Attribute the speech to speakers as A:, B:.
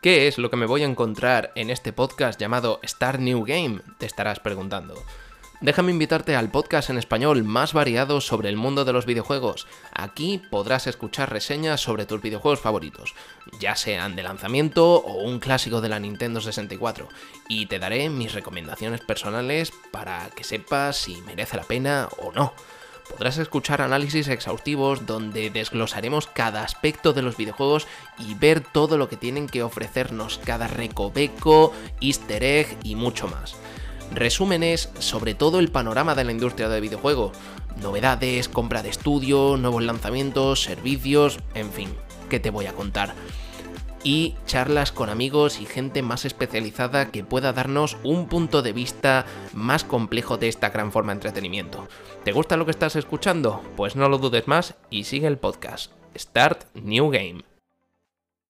A: ¿Qué es lo que me voy a encontrar en este podcast llamado Start New Game? Te estarás preguntando. Déjame invitarte al podcast en español más variado sobre el mundo de los videojuegos. Aquí podrás escuchar reseñas sobre tus videojuegos favoritos, ya sean de lanzamiento o un clásico de la Nintendo 64, y te daré mis recomendaciones personales para que sepas si merece la pena o no. Podrás escuchar análisis exhaustivos donde desglosaremos cada aspecto de los videojuegos y ver todo lo que tienen que ofrecernos cada recoveco, easter egg y mucho más. Resúmenes sobre todo el panorama de la industria de videojuegos, novedades, compra de estudio, nuevos lanzamientos, servicios, en fin, ¿qué te voy a contar? Y charlas con amigos y gente más especializada que pueda darnos un punto de vista más complejo de esta gran forma de entretenimiento. ¿Te gusta lo que estás escuchando? Pues no lo dudes más y sigue el podcast. Start New Game.